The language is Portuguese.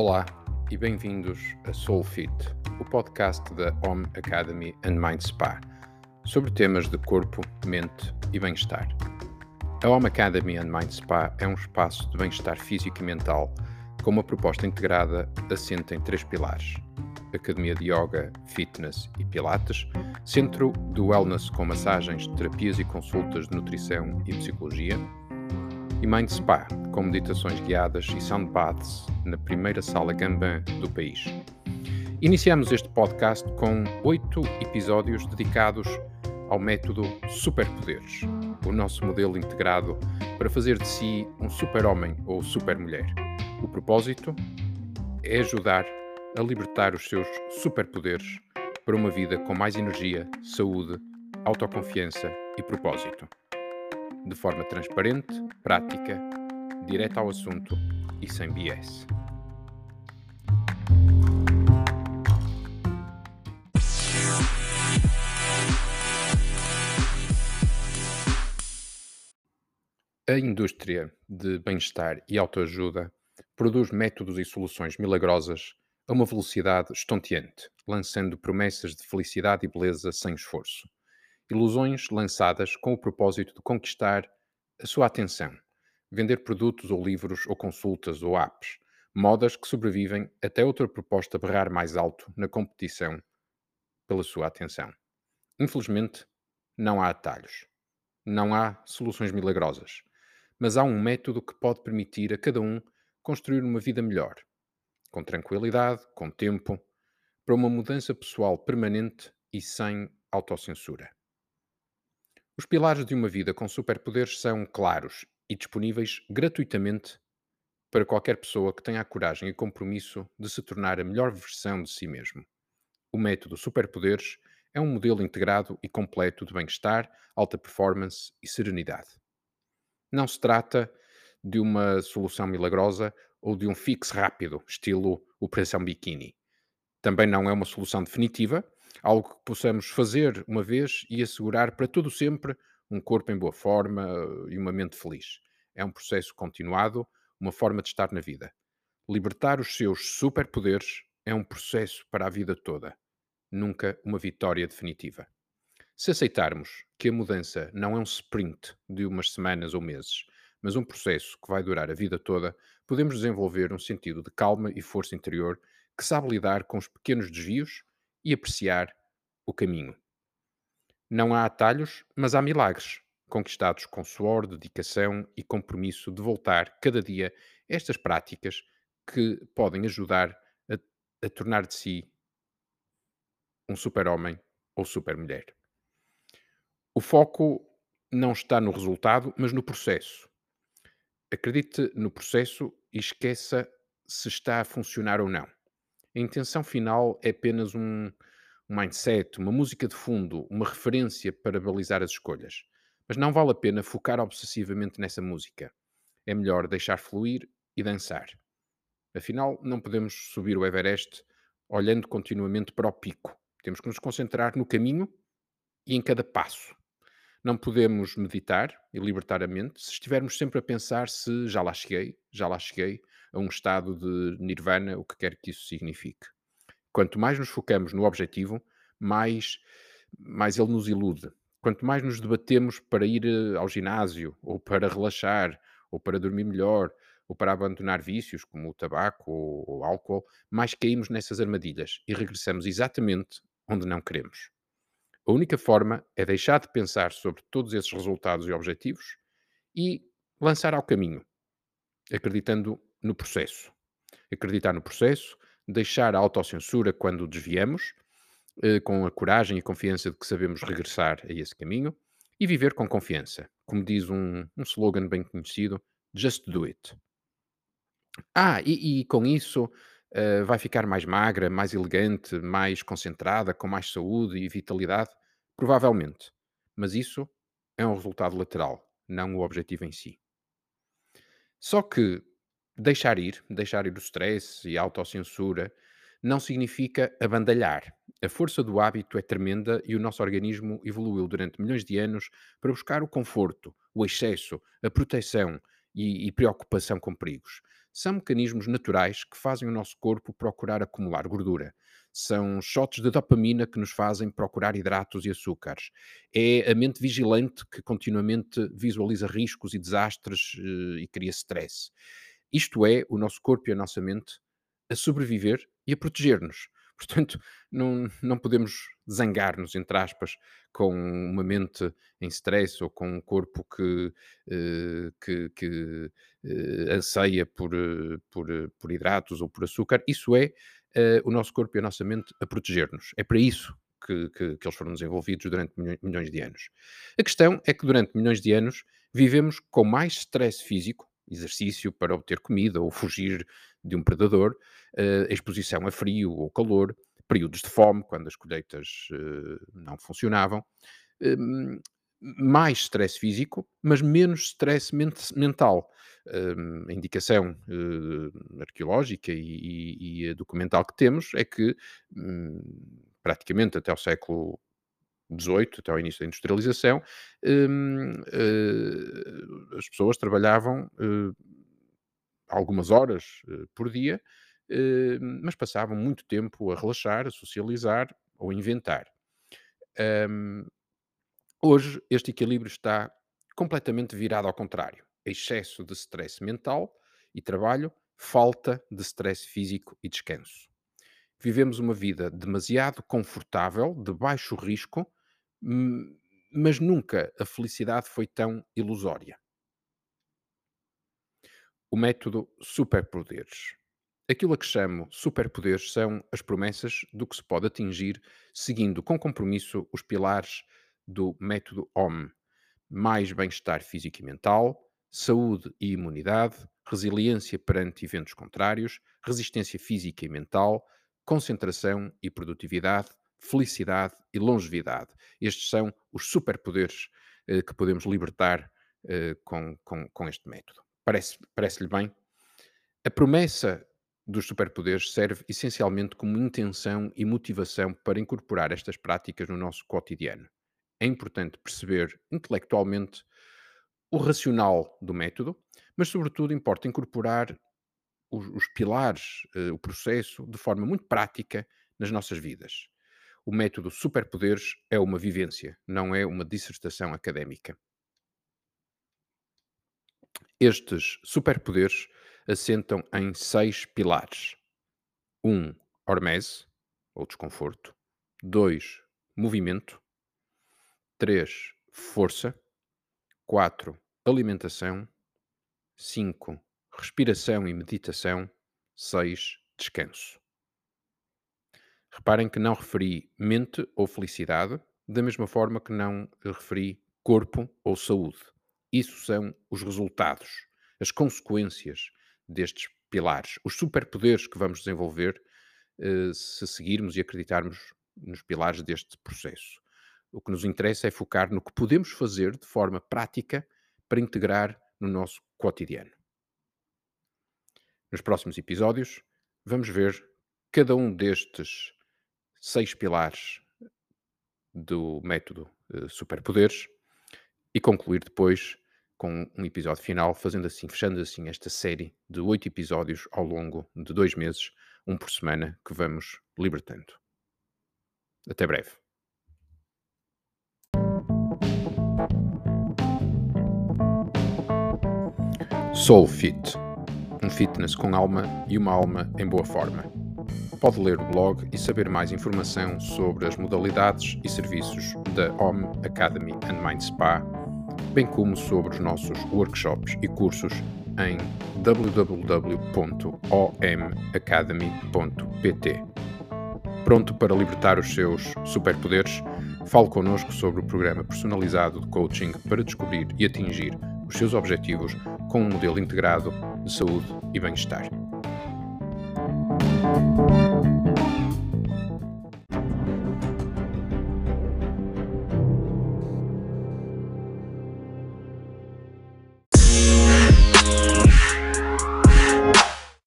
Olá e bem-vindos a Soulfit, o podcast da Home Academy and Mind Spa, sobre temas de corpo, mente e bem-estar. A Home Academy and Mind Spa é um espaço de bem-estar físico e mental com uma proposta integrada assente em três pilares: Academia de Yoga, Fitness e Pilates, Centro do Wellness com massagens, terapias e consultas de nutrição e psicologia, e Mind Spa, com meditações guiadas e sound baths na primeira sala Gambin do país. Iniciamos este podcast com oito episódios dedicados ao método Superpoderes, o nosso modelo integrado para fazer de si um super-homem ou super-mulher. O propósito é ajudar a libertar os seus superpoderes para uma vida com mais energia, saúde, autoconfiança e propósito de forma transparente, prática, direta ao assunto e sem BS. A indústria de bem-estar e autoajuda produz métodos e soluções milagrosas a uma velocidade estonteante, lançando promessas de felicidade e beleza sem esforço ilusões lançadas com o propósito de conquistar a sua atenção, vender produtos ou livros ou consultas ou apps, modas que sobrevivem até outra proposta berrar mais alto na competição pela sua atenção. Infelizmente, não há atalhos, não há soluções milagrosas, mas há um método que pode permitir a cada um construir uma vida melhor, com tranquilidade, com tempo, para uma mudança pessoal permanente e sem autocensura. Os pilares de uma vida com superpoderes são claros e disponíveis gratuitamente para qualquer pessoa que tenha a coragem e compromisso de se tornar a melhor versão de si mesmo. O método Superpoderes é um modelo integrado e completo de bem-estar, alta performance e serenidade. Não se trata de uma solução milagrosa ou de um fixe rápido, estilo Operação Bikini. Também não é uma solução definitiva, algo que possamos fazer uma vez e assegurar para todo sempre um corpo em boa forma eh, e uma mente feliz. É um processo continuado, uma forma de estar na vida. Libertar os seus superpoderes é um processo para a vida toda, nunca uma vitória definitiva. Se aceitarmos que a mudança não é um sprint de umas semanas ou meses, mas um processo que vai durar a vida toda, podemos desenvolver um sentido de calma e força interior que sabe lidar com os pequenos desvios e apreciar o caminho. Não há atalhos, mas há milagres, conquistados com suor, dedicação e compromisso de voltar cada dia estas práticas que podem ajudar a, a tornar de si um super-homem ou super-mulher. O foco não está no resultado, mas no processo. Acredite no processo e esqueça se está a funcionar ou não. A intenção final é apenas um, mindset, uma música de fundo, uma referência para balizar as escolhas. Mas não vale a pena focar obsessivamente nessa música. É melhor deixar fluir e dançar. Afinal, não podemos subir o Everest olhando continuamente para o pico. Temos que nos concentrar no caminho e em cada passo. Não podemos meditar e libertar a mente se estivermos sempre a pensar se já lá cheguei, já lá cheguei, a um estado de nirvana, o que quer que isso signifique. Quanto mais nos focamos no objetivo, mais, mais ele nos ilude. Quanto mais nos debatemos para ir eh, ao ginásio, ou para relaxar, ou para dormir melhor, ou para abandonar vícios como o tabaco ou o álcool, mais caímos nessas armadilhas e regressamos exatamente onde não queremos. A única forma é deixar de pensar sobre todos esses resultados e objetivos e lançar ao caminho, acreditando no processo. Acreditar no processo, deixar a autocensura quando desviamos, eh, com a coragem e confiança de que sabemos regressar a esse caminho, e viver com confiança. Como diz um, um slogan bem conhecido, just do it. Ah, e, e com isso uh, vai ficar mais magra, mais elegante, mais concentrada, com mais saúde e vitalidade? Provavelmente. Mas isso é um resultado lateral, não o objetivo em si. Só que Deixar ir, deixar ir o stress e a autocensura, não significa abandalhar. A força do hábito é tremenda e o nosso organismo evoluiu durante milhões de anos para buscar o conforto, o excesso, a proteção e, e preocupação com perigos. são mecanismos naturais que fazem o nosso corpo procurar acumular gordura. São shots de dopamina que nos fazem procurar hidratos e açúcares. É a mente vigilante que continuamente visualiza riscos e desastres eh, e cria stress. Isto é o nosso corpo e a nossa mente a sobreviver e a proteger-nos. Portanto, não, não podemos zangar-nos, entre aspas, com uma mente em stress ou com um corpo que, eh, que, que eh, anseia por, eh, por, por hidratos ou por açúcar. Isso é o nosso corpo e a nossa mente a proteger-nos. É para isso que, que, que, eles foram desenvolvidos durante milhões de anos. A questão é que durante milhões de anos vivemos com mais stress físico, exercício para obter comida ou fugir de um predador, uh, exposição a frio ou calor, períodos de fome, quando as colheitas uh, não funcionavam, uh, mais stress físico, mas menos stress ment mental. a indicação arqueológica e, e, e, documental que temos é que um, praticamente até o século XVIII, até ao início da industrialização, um, uh, as pessoas trabalhavam uh, algumas horas uh, por dia, mas passavam muito tempo a relaxar, a socializar ou a inventar. Um, hoje, este equilíbrio está completamente virado ao contrário. Excesso de stress mental e trabalho, falta de stress físico e descanso. Vivemos uma vida demasiado confortável, de baixo risco, mas nunca a felicidade foi tão ilusória. O método superpoderes. Aquilo a que chamo superpoderes são as promessas do que se pode atingir seguindo com compromisso os pilares do método OM: mais bem-estar físico e mental, saúde e imunidade, resiliência perante eventos contrários, resistência física e mental, concentração e produtividade, felicidade e longevidade. Estes são os superpoderes eh, que podemos libertar eh, com, com, com, este método. Parece-lhe parece bem? A promessa dos superpoderes serve essencialmente como intenção e motivação para incorporar estas práticas no nosso cotidiano. É importante perceber intelectualmente o racional do método, mas, sobretudo, importa incorporar os, os pilares, eh, o processo, de forma muito prática nas nossas vidas. O método superpoderes é uma vivência, não é uma dissertação académica. Estes superpoderes assentam em seis pilares: 1. Um, hormese, ou desconforto. 2. Movimento. 3. Força. 4. Alimentação. 5. Respiração e meditação. 6. Descanso. Reparem que não referi mente ou felicidade, da mesma forma que não referi corpo ou saúde. Isso são os resultados, as consequências destes pilares, os superpoderes que vamos desenvolver eh, se seguirmos e acreditarmos nos pilares deste processo. O que nos interessa é focar no que podemos fazer de forma prática para integrar no nosso cotidiano. Nos próximos episódios, vamos ver cada um destes seis pilares do método uh, Superpoderes e concluir depois com um episódio final, fazendo assim, fechando assim esta série de oito episódios ao longo de dois meses, um por semana, que vamos libertando. Até breve. Soul Fit, um fitness com alma e uma alma em boa forma pode ler o blog e saber mais informação sobre as modalidades e serviços da Home Academy and Mind Spa, bem como sobre os nossos workshops e cursos em www.omacademy.pt. Pronto para libertar os seus superpoderes? Fale connosco sobre o programa personalizado de coaching para descobrir e atingir os seus objetivos com um modelo integrado de saúde e bem-estar.